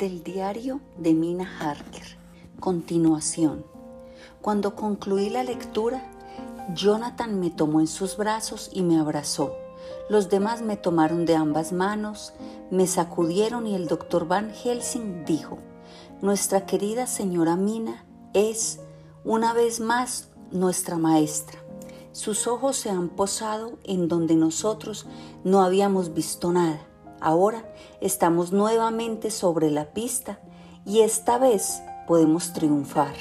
Del diario de Mina Harker. Continuación. Cuando concluí la lectura, Jonathan me tomó en sus brazos y me abrazó. Los demás me tomaron de ambas manos, me sacudieron y el doctor Van Helsing dijo, Nuestra querida señora Mina es, una vez más, nuestra maestra. Sus ojos se han posado en donde nosotros no habíamos visto nada. Ahora estamos nuevamente sobre la pista y esta vez podemos triunfar.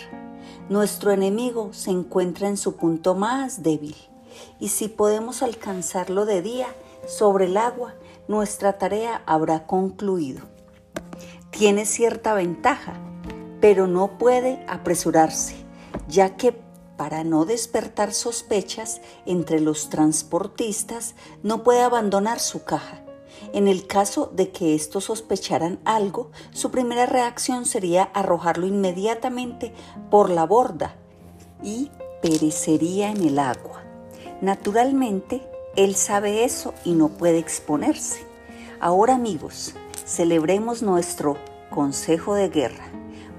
Nuestro enemigo se encuentra en su punto más débil y si podemos alcanzarlo de día sobre el agua, nuestra tarea habrá concluido. Tiene cierta ventaja, pero no puede apresurarse, ya que para no despertar sospechas entre los transportistas, no puede abandonar su caja. En el caso de que estos sospecharan algo, su primera reacción sería arrojarlo inmediatamente por la borda y perecería en el agua. Naturalmente, él sabe eso y no puede exponerse. Ahora amigos, celebremos nuestro consejo de guerra,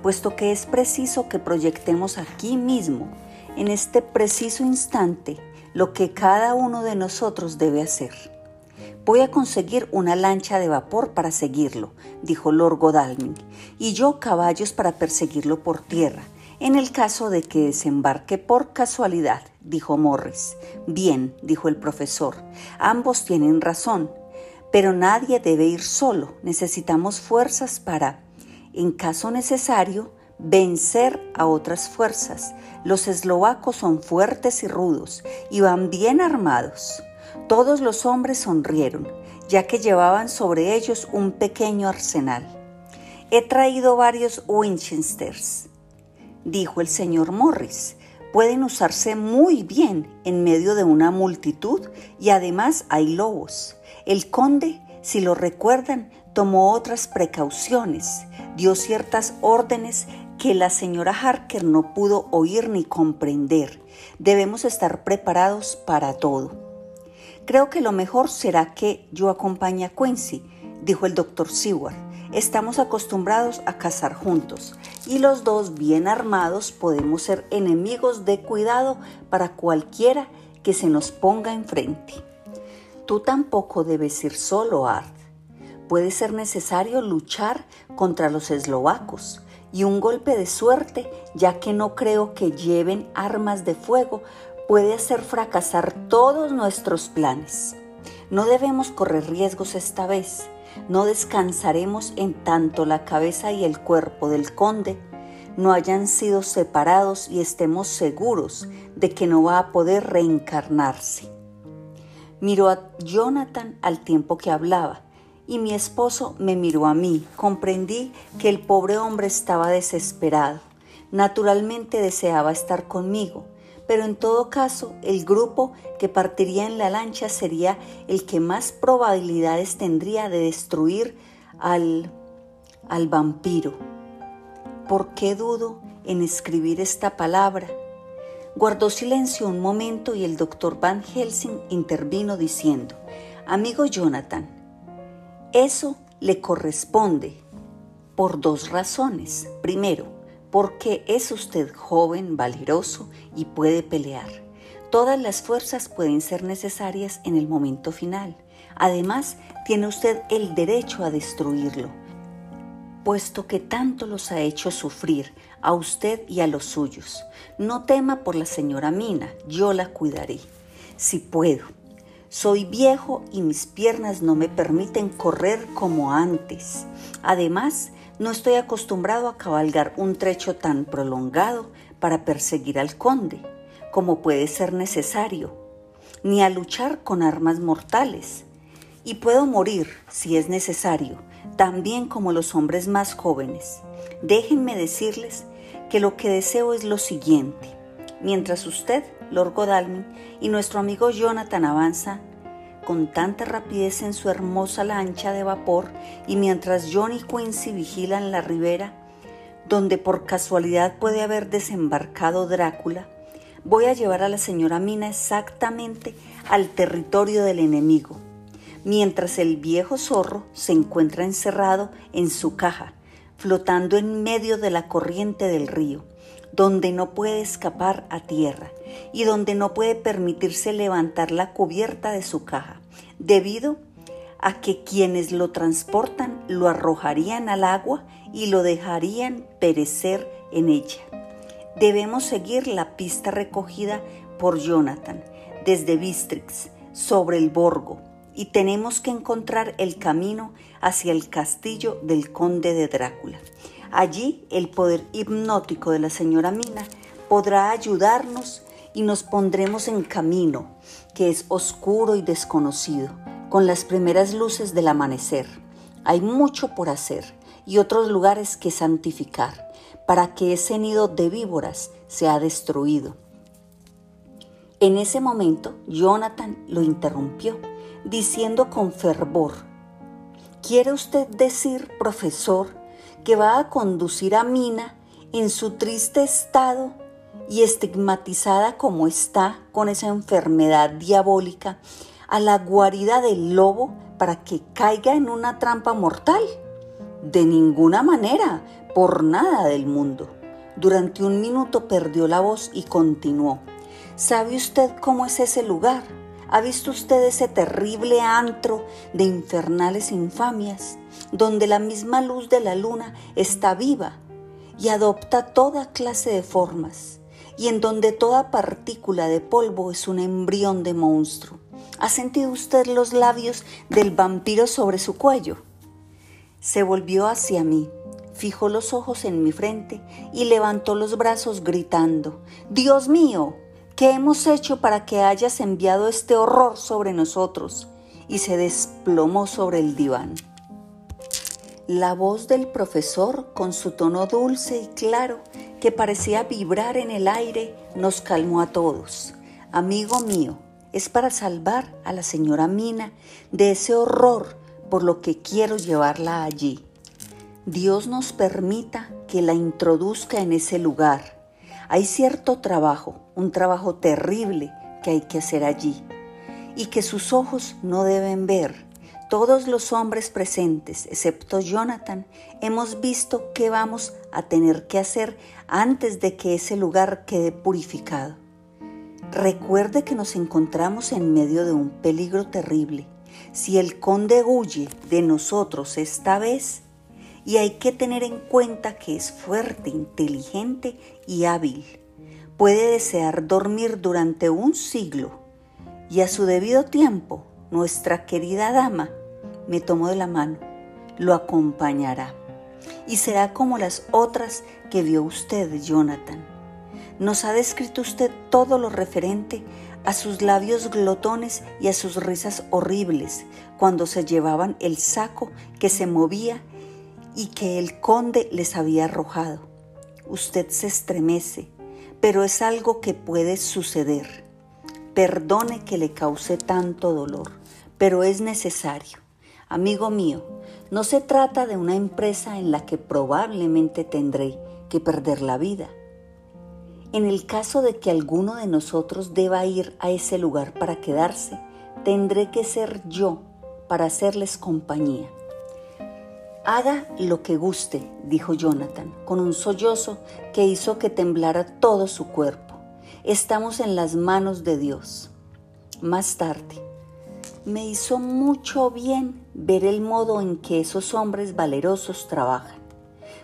puesto que es preciso que proyectemos aquí mismo en este preciso instante lo que cada uno de nosotros debe hacer. Voy a conseguir una lancha de vapor para seguirlo, dijo Lord Godalming, y yo caballos para perseguirlo por tierra, en el caso de que desembarque por casualidad, dijo Morris. Bien, dijo el profesor, ambos tienen razón, pero nadie debe ir solo, necesitamos fuerzas para, en caso necesario, vencer a otras fuerzas. Los eslovacos son fuertes y rudos y van bien armados. Todos los hombres sonrieron, ya que llevaban sobre ellos un pequeño arsenal. He traído varios Winchesters, dijo el señor Morris. Pueden usarse muy bien en medio de una multitud y además hay lobos. El conde, si lo recuerdan, tomó otras precauciones, dio ciertas órdenes que la señora Harker no pudo oír ni comprender. Debemos estar preparados para todo. Creo que lo mejor será que yo acompañe a Quincy, dijo el doctor Seward. Estamos acostumbrados a cazar juntos y los dos bien armados podemos ser enemigos de cuidado para cualquiera que se nos ponga enfrente. Tú tampoco debes ir solo, Art. Puede ser necesario luchar contra los eslovacos y un golpe de suerte, ya que no creo que lleven armas de fuego, puede hacer fracasar todos nuestros planes. No debemos correr riesgos esta vez. No descansaremos en tanto la cabeza y el cuerpo del conde no hayan sido separados y estemos seguros de que no va a poder reencarnarse. Miró a Jonathan al tiempo que hablaba y mi esposo me miró a mí. Comprendí que el pobre hombre estaba desesperado. Naturalmente deseaba estar conmigo, pero en todo caso el grupo que partiría en la lancha sería el que más probabilidades tendría de destruir al, al vampiro. ¿Por qué dudo en escribir esta palabra? Guardó silencio un momento y el doctor Van Helsing intervino diciendo, Amigo Jonathan, eso le corresponde por dos razones. Primero, porque es usted joven, valeroso y puede pelear. Todas las fuerzas pueden ser necesarias en el momento final. Además, tiene usted el derecho a destruirlo, puesto que tanto los ha hecho sufrir a usted y a los suyos. No tema por la señora Mina, yo la cuidaré. Si puedo, soy viejo y mis piernas no me permiten correr como antes. Además, no estoy acostumbrado a cabalgar un trecho tan prolongado para perseguir al conde, como puede ser necesario, ni a luchar con armas mortales. Y puedo morir, si es necesario, también como los hombres más jóvenes. Déjenme decirles que lo que deseo es lo siguiente. Mientras usted Lord Godalming y nuestro amigo Jonathan avanza con tanta rapidez en su hermosa lancha de vapor y mientras John y Quincy vigilan la ribera, donde por casualidad puede haber desembarcado Drácula, voy a llevar a la señora Mina exactamente al territorio del enemigo, mientras el viejo zorro se encuentra encerrado en su caja, flotando en medio de la corriente del río, donde no puede escapar a tierra y donde no puede permitirse levantar la cubierta de su caja, debido a que quienes lo transportan lo arrojarían al agua y lo dejarían perecer en ella. Debemos seguir la pista recogida por Jonathan desde Bistrix sobre el Borgo y tenemos que encontrar el camino hacia el castillo del conde de Drácula. Allí el poder hipnótico de la señora Mina podrá ayudarnos y nos pondremos en camino, que es oscuro y desconocido, con las primeras luces del amanecer. Hay mucho por hacer y otros lugares que santificar, para que ese nido de víboras sea destruido. En ese momento, Jonathan lo interrumpió, diciendo con fervor, ¿Quiere usted decir, profesor, que va a conducir a Mina en su triste estado y estigmatizada como está con esa enfermedad diabólica a la guarida del lobo para que caiga en una trampa mortal? De ninguna manera, por nada del mundo. Durante un minuto perdió la voz y continuó. ¿Sabe usted cómo es ese lugar? ¿Ha visto usted ese terrible antro de infernales infamias, donde la misma luz de la luna está viva y adopta toda clase de formas, y en donde toda partícula de polvo es un embrión de monstruo? ¿Ha sentido usted los labios del vampiro sobre su cuello? Se volvió hacia mí, fijó los ojos en mi frente y levantó los brazos gritando, Dios mío, ¿Qué hemos hecho para que hayas enviado este horror sobre nosotros? Y se desplomó sobre el diván. La voz del profesor, con su tono dulce y claro, que parecía vibrar en el aire, nos calmó a todos. Amigo mío, es para salvar a la señora Mina de ese horror por lo que quiero llevarla allí. Dios nos permita que la introduzca en ese lugar hay cierto trabajo, un trabajo terrible que hay que hacer allí y que sus ojos no deben ver. Todos los hombres presentes, excepto Jonathan, hemos visto qué vamos a tener que hacer antes de que ese lugar quede purificado. Recuerde que nos encontramos en medio de un peligro terrible. Si el conde huye de nosotros esta vez, y hay que tener en cuenta que es fuerte, inteligente y hábil. Puede desear dormir durante un siglo y a su debido tiempo nuestra querida dama me tomó de la mano, lo acompañará y será como las otras que vio usted, Jonathan. Nos ha descrito usted todo lo referente a sus labios glotones y a sus risas horribles cuando se llevaban el saco que se movía y que el conde les había arrojado. Usted se estremece, pero es algo que puede suceder. Perdone que le cause tanto dolor, pero es necesario. Amigo mío, no se trata de una empresa en la que probablemente tendré que perder la vida. En el caso de que alguno de nosotros deba ir a ese lugar para quedarse, tendré que ser yo para hacerles compañía. Haga lo que guste, dijo Jonathan, con un sollozo que hizo que temblara todo su cuerpo. Estamos en las manos de Dios. Más tarde, me hizo mucho bien ver el modo en que esos hombres valerosos trabajan.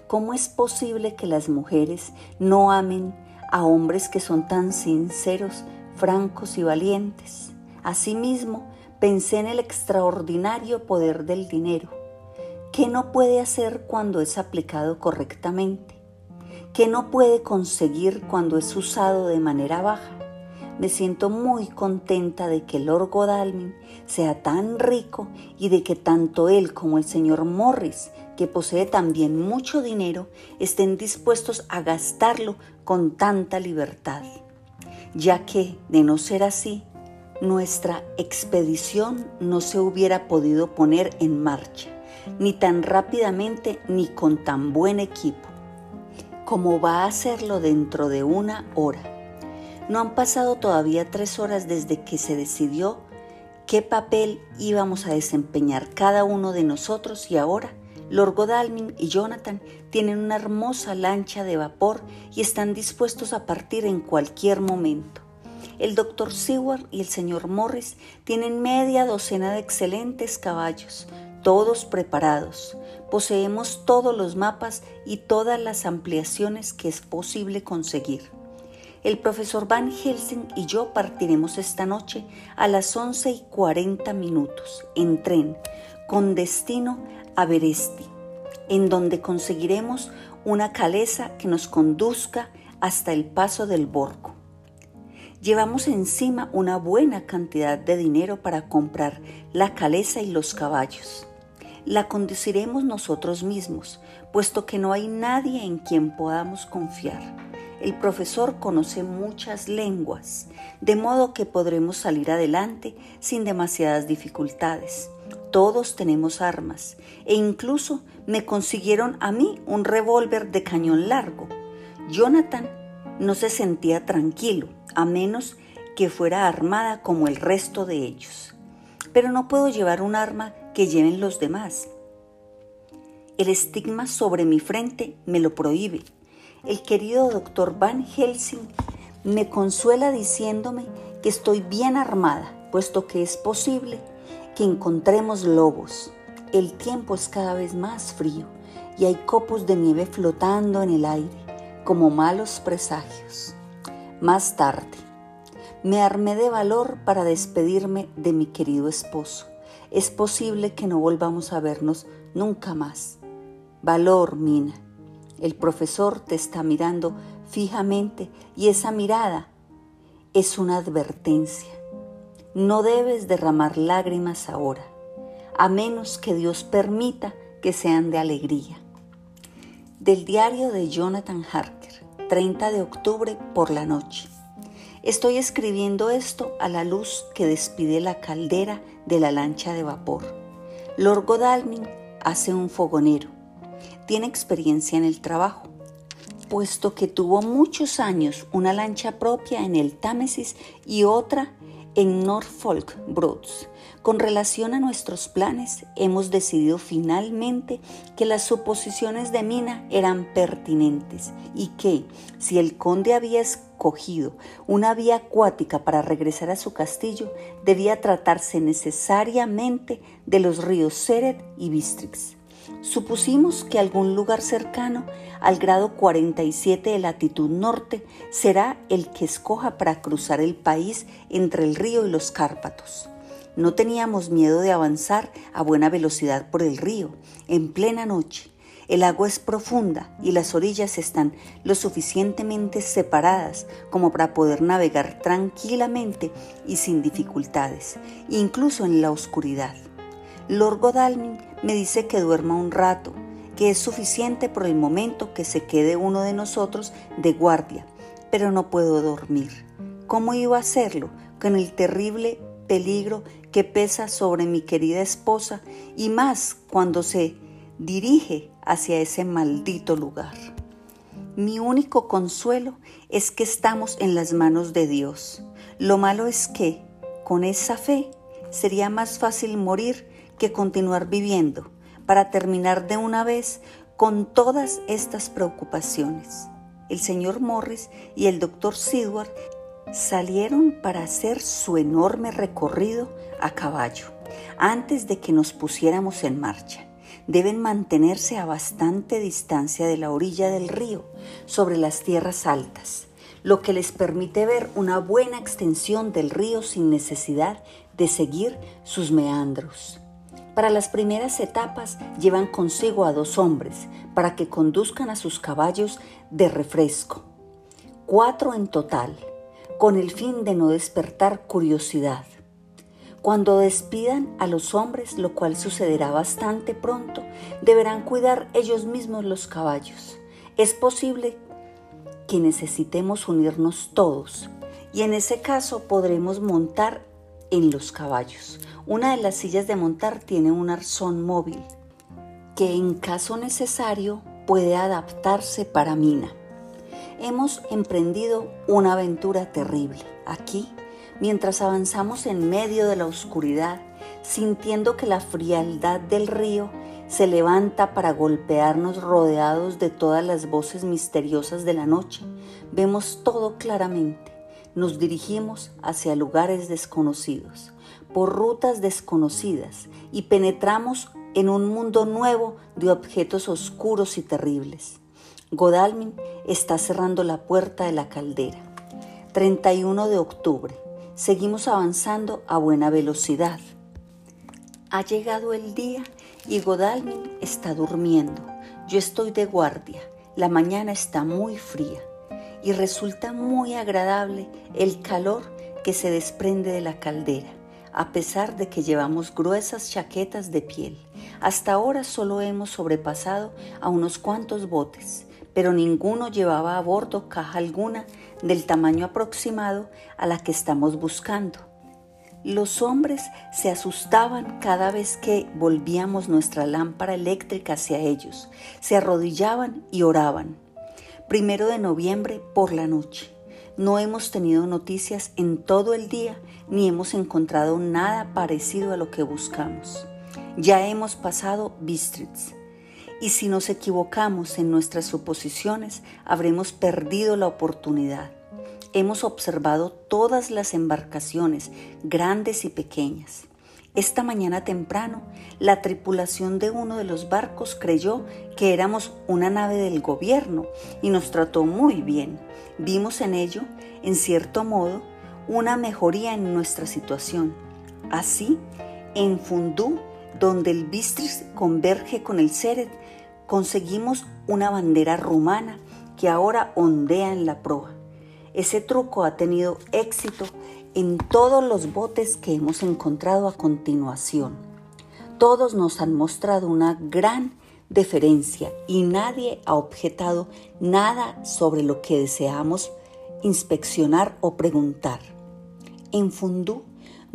¿Cómo es posible que las mujeres no amen a hombres que son tan sinceros, francos y valientes? Asimismo, pensé en el extraordinario poder del dinero ¿Qué no puede hacer cuando es aplicado correctamente? ¿Qué no puede conseguir cuando es usado de manera baja? Me siento muy contenta de que Lord Godalming sea tan rico y de que tanto él como el señor Morris, que posee también mucho dinero, estén dispuestos a gastarlo con tanta libertad, ya que, de no ser así, nuestra expedición no se hubiera podido poner en marcha ni tan rápidamente ni con tan buen equipo, como va a hacerlo dentro de una hora. No han pasado todavía tres horas desde que se decidió qué papel íbamos a desempeñar cada uno de nosotros y ahora Lord Godalming y Jonathan tienen una hermosa lancha de vapor y están dispuestos a partir en cualquier momento. El doctor Seward y el señor Morris tienen media docena de excelentes caballos, todos preparados. Poseemos todos los mapas y todas las ampliaciones que es posible conseguir. El profesor Van Helsing y yo partiremos esta noche a las 11 y 40 minutos en tren con destino a Beresti, en donde conseguiremos una caleza que nos conduzca hasta el paso del Borgo. Llevamos encima una buena cantidad de dinero para comprar la caleza y los caballos. La conduciremos nosotros mismos, puesto que no hay nadie en quien podamos confiar. El profesor conoce muchas lenguas, de modo que podremos salir adelante sin demasiadas dificultades. Todos tenemos armas e incluso me consiguieron a mí un revólver de cañón largo. Jonathan no se sentía tranquilo, a menos que fuera armada como el resto de ellos. Pero no puedo llevar un arma que lleven los demás. El estigma sobre mi frente me lo prohíbe el querido doctor Van Helsing me consuela diciéndome que estoy bien armada, puesto que es posible que encontremos lobos. El tiempo es cada vez más frío y hay copos de nieve flotando en el aire, como malos presagios. Más tarde, me armé de valor para despedirme de mi querido esposo. Es posible que no volvamos a vernos nunca más. Valor, Mina el profesor te está mirando fijamente y esa mirada es una advertencia. No debes derramar lágrimas ahora, a menos que Dios permita que sean de alegría. Del diario de Jonathan Harker, 30 de octubre por la noche. Estoy escribiendo esto a la luz que despide la caldera de la lancha de vapor. Lord Godalming hace un fogonero tiene experiencia en el trabajo, puesto que tuvo muchos años una lancha propia en el Támesis y otra en Norfolk Broads. Con relación a nuestros planes, hemos decidido finalmente que las suposiciones de Mina eran pertinentes y que, si el conde había escogido una vía acuática para regresar a su castillo, debía tratarse necesariamente de los ríos Seret y Bistrix. Supusimos que algún lugar cercano al grado 47 de latitud norte será el que escoja para cruzar el país entre el río y los Cárpatos. No teníamos miedo de avanzar a buena velocidad por el río, en plena noche. El agua es profunda y las orillas están lo suficientemente separadas como para poder navegar tranquilamente y sin dificultades, incluso en la oscuridad. Lord Godalming me dice que duerma un rato, que es suficiente por el momento que se quede uno de nosotros de guardia, pero no puedo dormir. ¿Cómo iba a hacerlo con el terrible peligro que pesa sobre mi querida esposa y más cuando se dirige hacia ese maldito lugar? Mi único consuelo es que estamos en las manos de Dios. Lo malo es que, con esa fe, sería más fácil morir que continuar viviendo para terminar de una vez con todas estas preocupaciones. El señor Morris y el doctor Sidward salieron para hacer su enorme recorrido a caballo antes de que nos pusiéramos en marcha. Deben mantenerse a bastante distancia de la orilla del río, sobre las tierras altas, lo que les permite ver una buena extensión del río sin necesidad de seguir sus meandros. Para las primeras etapas llevan consigo a dos hombres para que conduzcan a sus caballos de refresco. Cuatro en total, con el fin de no despertar curiosidad. Cuando despidan a los hombres, lo cual sucederá bastante pronto, deberán cuidar ellos mismos los caballos. Es posible que necesitemos unirnos todos y en ese caso podremos montar en los caballos. Una de las sillas de montar tiene un arzón móvil que en caso necesario puede adaptarse para Mina. Hemos emprendido una aventura terrible. Aquí, mientras avanzamos en medio de la oscuridad, sintiendo que la frialdad del río se levanta para golpearnos rodeados de todas las voces misteriosas de la noche. Vemos todo claramente. Nos dirigimos hacia lugares desconocidos, por rutas desconocidas y penetramos en un mundo nuevo de objetos oscuros y terribles. Godalmin está cerrando la puerta de la caldera. 31 de octubre. Seguimos avanzando a buena velocidad. Ha llegado el día y Godalmin está durmiendo. Yo estoy de guardia. La mañana está muy fría y resulta muy agradable el calor que se desprende de la caldera, a pesar de que llevamos gruesas chaquetas de piel. Hasta ahora solo hemos sobrepasado a unos cuantos botes, pero ninguno llevaba a bordo caja alguna del tamaño aproximado a la que estamos buscando. Los hombres se asustaban cada vez que volvíamos nuestra lámpara eléctrica hacia ellos, se arrodillaban y oraban. Primero de noviembre por la noche. No hemos tenido noticias en todo el día ni hemos encontrado nada parecido a lo que buscamos. Ya hemos pasado Bistritz. Y si nos equivocamos en nuestras suposiciones, habremos perdido la oportunidad hemos observado todas las embarcaciones, grandes y pequeñas. Esta mañana temprano, la tripulación de uno de los barcos creyó que éramos una nave del gobierno y nos trató muy bien. Vimos en ello, en cierto modo, una mejoría en nuestra situación. Así, en Fundú, donde el Bistris converge con el Seret, conseguimos una bandera rumana que ahora ondea en la proa. Ese truco ha tenido éxito en todos los botes que hemos encontrado a continuación. Todos nos han mostrado una gran deferencia y nadie ha objetado nada sobre lo que deseamos inspeccionar o preguntar. En Fundú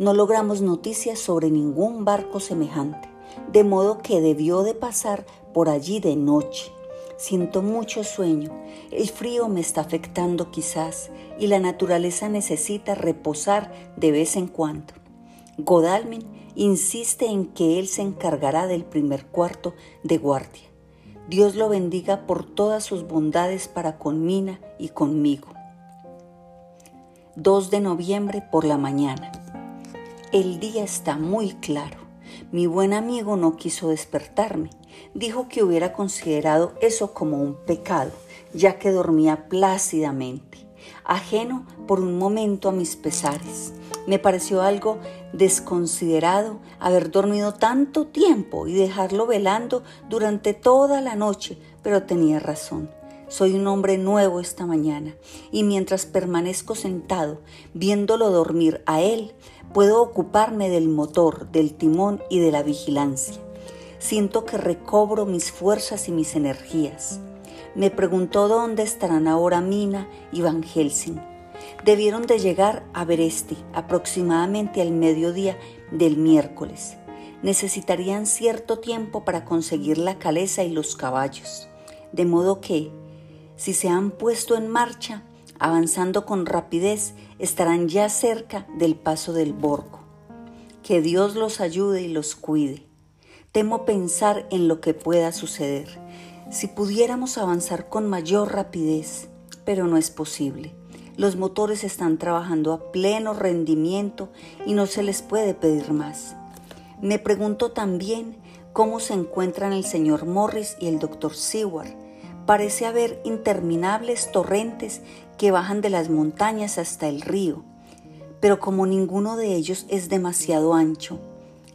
no logramos noticias sobre ningún barco semejante, de modo que debió de pasar por allí de noche Siento mucho sueño, el frío me está afectando quizás y la naturaleza necesita reposar de vez en cuando. Godalmin insiste en que él se encargará del primer cuarto de guardia. Dios lo bendiga por todas sus bondades para con Mina y conmigo. 2 de noviembre por la mañana. El día está muy claro. Mi buen amigo no quiso despertarme. Dijo que hubiera considerado eso como un pecado, ya que dormía plácidamente, ajeno por un momento a mis pesares. Me pareció algo desconsiderado haber dormido tanto tiempo y dejarlo velando durante toda la noche, pero tenía razón. Soy un hombre nuevo esta mañana y mientras permanezco sentado viéndolo dormir a él, puedo ocuparme del motor, del timón y de la vigilancia. Siento que recobro mis fuerzas y mis energías. Me preguntó dónde estarán ahora Mina y Van Helsing. Debieron de llegar a Beresti aproximadamente al mediodía del miércoles. Necesitarían cierto tiempo para conseguir la caleza y los caballos. De modo que, si se han puesto en marcha, avanzando con rapidez, estarán ya cerca del paso del Borgo. Que Dios los ayude y los cuide. Temo pensar en lo que pueda suceder. Si pudiéramos avanzar con mayor rapidez, pero no es posible. Los motores están trabajando a pleno rendimiento y no se les puede pedir más. Me pregunto también cómo se encuentran el señor Morris y el doctor Seward parece haber interminables torrentes que bajan de las montañas hasta el río, pero como ninguno de ellos es demasiado ancho,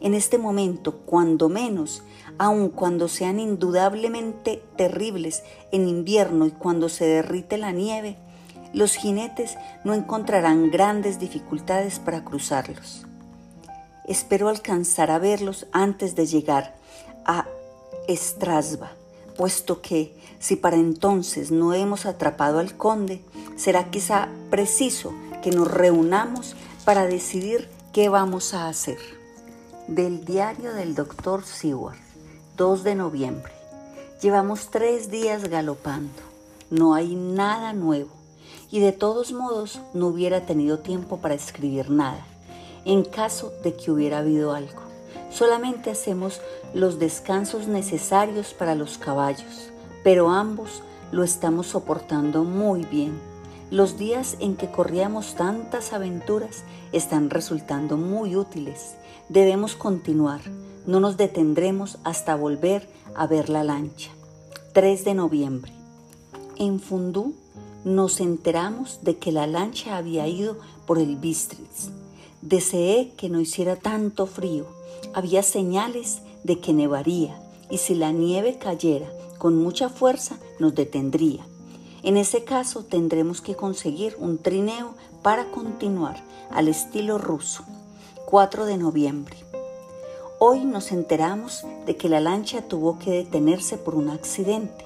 en este momento, cuando menos, aun cuando sean indudablemente terribles en invierno y cuando se derrite la nieve, los jinetes no encontrarán grandes dificultades para cruzarlos. Espero alcanzar a verlos antes de llegar a Estrasba puesto que, si para entonces no hemos atrapado al conde, será quizá preciso que nos reunamos para decidir qué vamos a hacer. Del diario del doctor Seward, 2 de noviembre. Llevamos tres días galopando. No hay nada nuevo y de todos modos no hubiera tenido tiempo para escribir nada, en caso de que hubiera habido algo. Solamente hacemos los descansos necesarios para los caballos, pero ambos lo estamos soportando muy bien. Los días en que corríamos tantas aventuras están resultando muy útiles. Debemos continuar, no nos detendremos hasta volver a ver la lancha. 3 de noviembre. En Fundú nos enteramos de que la lancha había ido por el Bistritz. Deseé que no hiciera tanto frío. Había señales de que nevaría y si la nieve cayera con mucha fuerza nos detendría. En ese caso tendremos que conseguir un trineo para continuar al estilo ruso. 4 de noviembre. Hoy nos enteramos de que la lancha tuvo que detenerse por un accidente.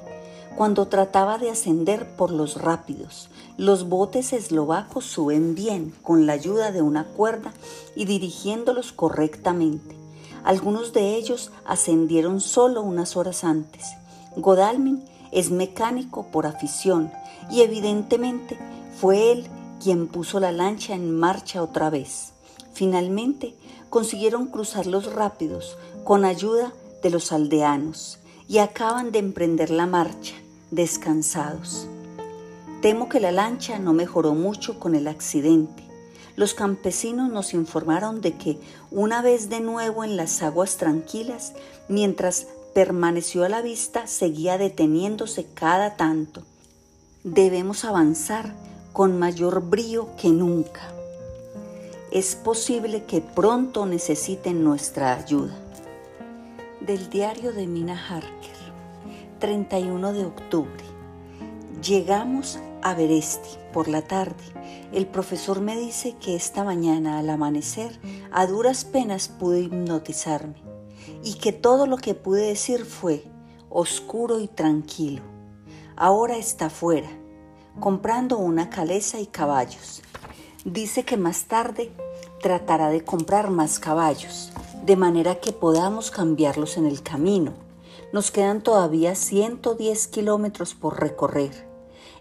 Cuando trataba de ascender por los rápidos, los botes eslovacos suben bien con la ayuda de una cuerda y dirigiéndolos correctamente. Algunos de ellos ascendieron solo unas horas antes. Godalmin es mecánico por afición y evidentemente fue él quien puso la lancha en marcha otra vez. Finalmente consiguieron cruzar los rápidos con ayuda de los aldeanos y acaban de emprender la marcha descansados. Temo que la lancha no mejoró mucho con el accidente. Los campesinos nos informaron de que una vez de nuevo en las aguas tranquilas, mientras permaneció a la vista, seguía deteniéndose cada tanto. Debemos avanzar con mayor brío que nunca. Es posible que pronto necesiten nuestra ayuda. Del diario de Mina Harker 31 de octubre. Llegamos a Beresti por la tarde. El profesor me dice que esta mañana al amanecer a duras penas pude hipnotizarme y que todo lo que pude decir fue oscuro y tranquilo. Ahora está fuera, comprando una caleza y caballos. Dice que más tarde tratará de comprar más caballos, de manera que podamos cambiarlos en el camino nos quedan todavía 110 kilómetros por recorrer.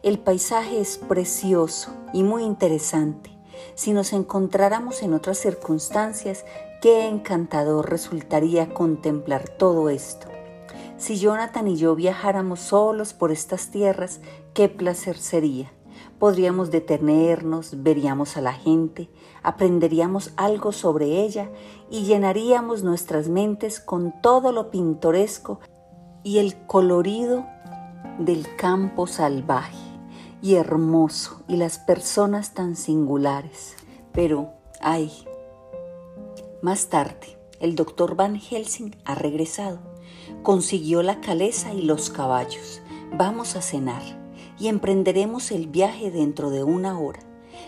El paisaje es precioso y muy interesante. Si nos encontráramos en otras circunstancias, qué encantador resultaría contemplar todo esto. Si Jonathan y yo viajáramos solos por estas tierras, qué placer sería. Podríamos detenernos, veríamos a la gente, aprenderíamos algo sobre ella y llenaríamos nuestras mentes con todo lo pintoresco y el colorido del campo salvaje y hermoso y las personas tan singulares. Pero, ay, más tarde, el doctor Van Helsing ha regresado. Consiguió la caleza y los caballos. Vamos a cenar y emprenderemos el viaje dentro de una hora.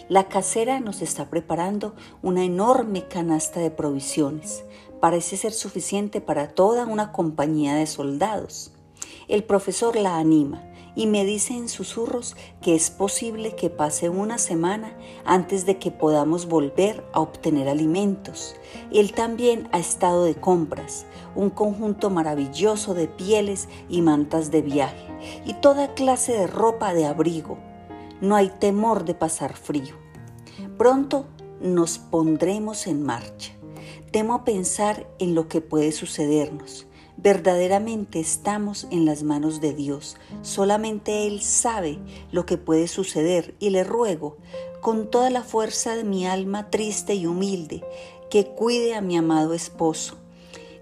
La casera nos está preparando una enorme canasta de provisiones parece ser suficiente para toda una compañía de soldados. El profesor la anima y me dice en susurros que es posible que pase una semana antes de que podamos volver a obtener alimentos. Él también ha estado de compras, un conjunto maravilloso de pieles y mantas de viaje y toda clase de ropa de abrigo. No hay temor de pasar frío. Pronto nos pondremos en marcha. Temo pensar en lo que puede sucedernos. Verdaderamente estamos en las manos de Dios. Solamente Él sabe lo que puede suceder y le ruego, con toda la fuerza de mi alma triste y humilde, que cuide a mi amado esposo.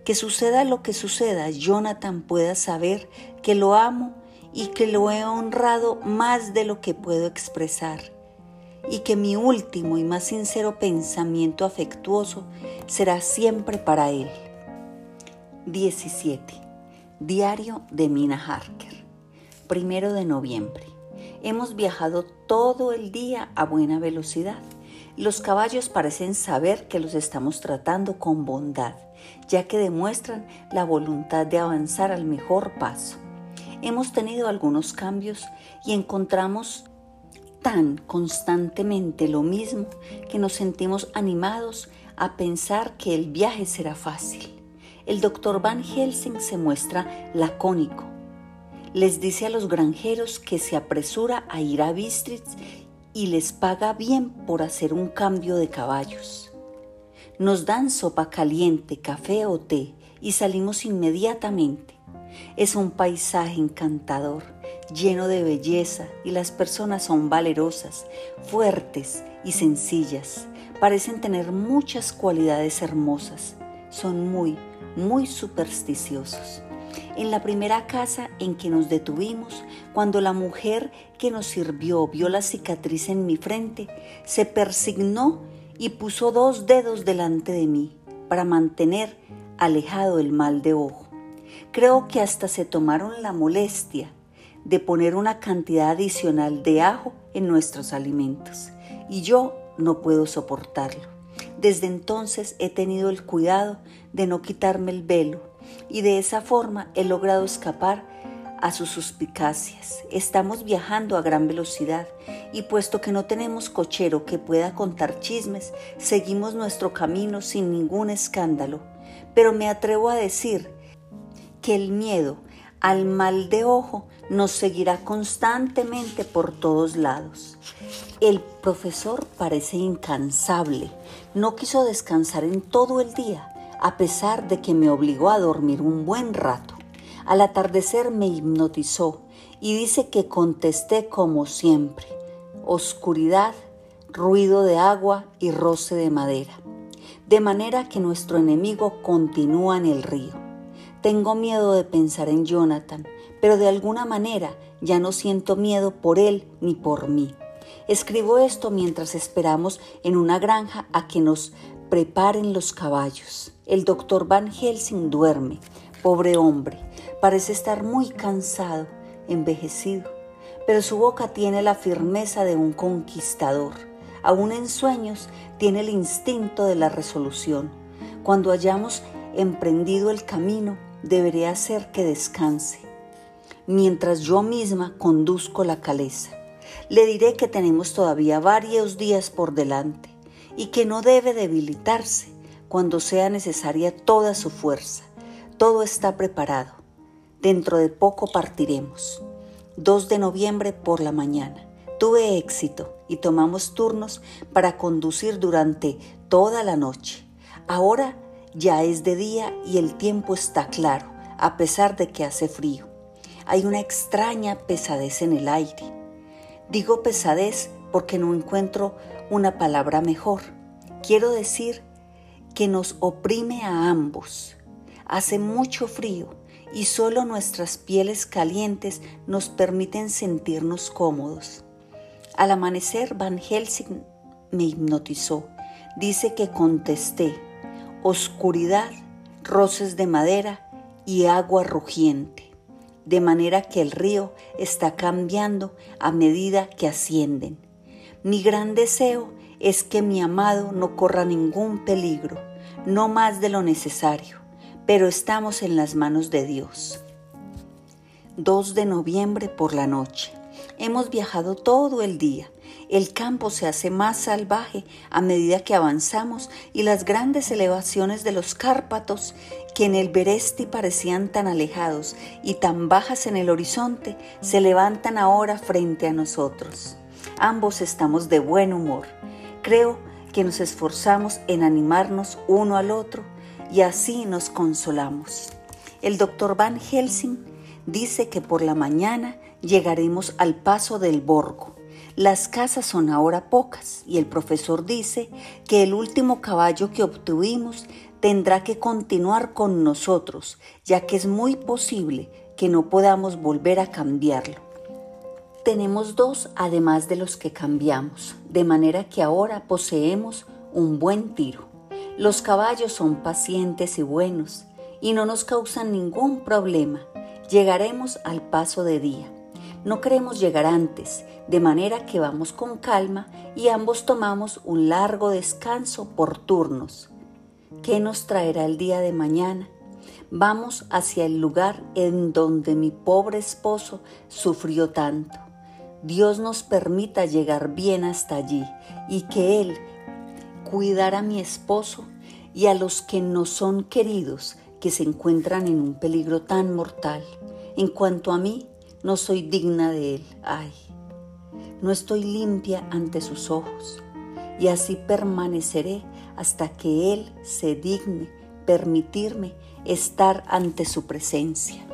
Que suceda lo que suceda, Jonathan pueda saber que lo amo y que lo he honrado más de lo que puedo expresar y que mi último y más sincero pensamiento afectuoso será siempre para Él. 17. Diario de Mina Harker. Primero de noviembre. Hemos viajado todo el día a buena velocidad. Los caballos parecen saber que los estamos tratando con bondad, ya que demuestran la voluntad de avanzar al mejor paso. Hemos tenido algunos cambios y encontramos tan constantemente lo mismo que nos sentimos animados a pensar que el viaje será fácil. El doctor Van Helsing se muestra lacónico. Les dice a los granjeros que se apresura a ir a Bistritz y les paga bien por hacer un cambio de caballos. Nos dan sopa caliente, café o té y salimos inmediatamente. Es un paisaje encantador, lleno de belleza y las personas son valerosas, fuertes y sencillas. Parecen tener muchas cualidades hermosas. Son muy, muy supersticiosos. En la primera casa en que nos detuvimos, cuando la mujer que nos sirvió vio la cicatriz en mi frente, se persignó y puso dos dedos delante de mí para mantener alejado el mal de ojo. Creo que hasta se tomaron la molestia de poner una cantidad adicional de ajo en nuestros alimentos y yo no puedo soportarlo. Desde entonces he tenido el cuidado de no quitarme el velo y de esa forma he logrado escapar a sus suspicacias. Estamos viajando a gran velocidad y puesto que no tenemos cochero que pueda contar chismes, seguimos nuestro camino sin ningún escándalo. Pero me atrevo a decir que el miedo al mal de ojo nos seguirá constantemente por todos lados. El profesor parece incansable. No quiso descansar en todo el día a pesar de que me obligó a dormir un buen rato. Al atardecer me hipnotizó y dice que contesté como siempre. Oscuridad, ruido de agua y roce de madera. De manera que nuestro enemigo continúa en el río. Tengo miedo de pensar en Jonathan, pero de alguna manera ya no siento miedo por él ni por mí. Escribo esto mientras esperamos en una granja a que nos preparen los caballos. El doctor Van Helsing duerme, pobre hombre, parece estar muy cansado, envejecido, pero su boca tiene la firmeza de un conquistador. Aún en sueños tiene el instinto de la resolución. Cuando hayamos emprendido el camino, deberé hacer que descanse, mientras yo misma conduzco la caleza. Le diré que tenemos todavía varios días por delante y que no debe debilitarse cuando sea necesaria toda su fuerza. Todo está preparado. Dentro de poco partiremos. 2 de noviembre por la mañana. Tuve éxito y tomamos turnos para conducir durante toda la noche. Ahora ya es de día y el tiempo está claro, a pesar de que hace frío. Hay una extraña pesadez en el aire. Digo pesadez porque no encuentro una palabra mejor. Quiero decir que nos oprime a ambos. Hace mucho frío y solo nuestras pieles calientes nos permiten sentirnos cómodos. Al amanecer Van Helsing me hipnotizó. Dice que contesté, oscuridad, roces de madera y agua rugiente, de manera que el río está cambiando a medida que ascienden mi gran deseo es que mi amado no corra ningún peligro, no más de lo necesario, pero estamos en las manos de Dios. 2 de noviembre por la noche. Hemos viajado todo el día. El campo se hace más salvaje a medida que avanzamos y las grandes elevaciones de los Cárpatos, que en el Beresti parecían tan alejados y tan bajas en el horizonte, se levantan ahora frente a nosotros. Ambos estamos de buen humor. Creo que nos esforzamos en animarnos uno al otro y así nos consolamos. El doctor Van Helsing dice que por la mañana llegaremos al paso del Borgo. Las casas son ahora pocas y el profesor dice que el último caballo que obtuvimos tendrá que continuar con nosotros, ya que es muy posible que no podamos volver a cambiarlo. Tenemos dos además de los que cambiamos, de manera que ahora poseemos un buen tiro. Los caballos son pacientes y buenos y no nos causan ningún problema. Llegaremos al paso de día. No queremos llegar antes, de manera que vamos con calma y ambos tomamos un largo descanso por turnos. ¿Qué nos traerá el día de mañana? Vamos hacia el lugar en donde mi pobre esposo sufrió tanto. Dios nos permita llegar bien hasta allí y que Él cuidara a mi esposo y a los que no son queridos que se encuentran en un peligro tan mortal. En cuanto a mí, no soy digna de Él. Ay, no estoy limpia ante sus ojos y así permaneceré hasta que Él se digne permitirme estar ante su presencia.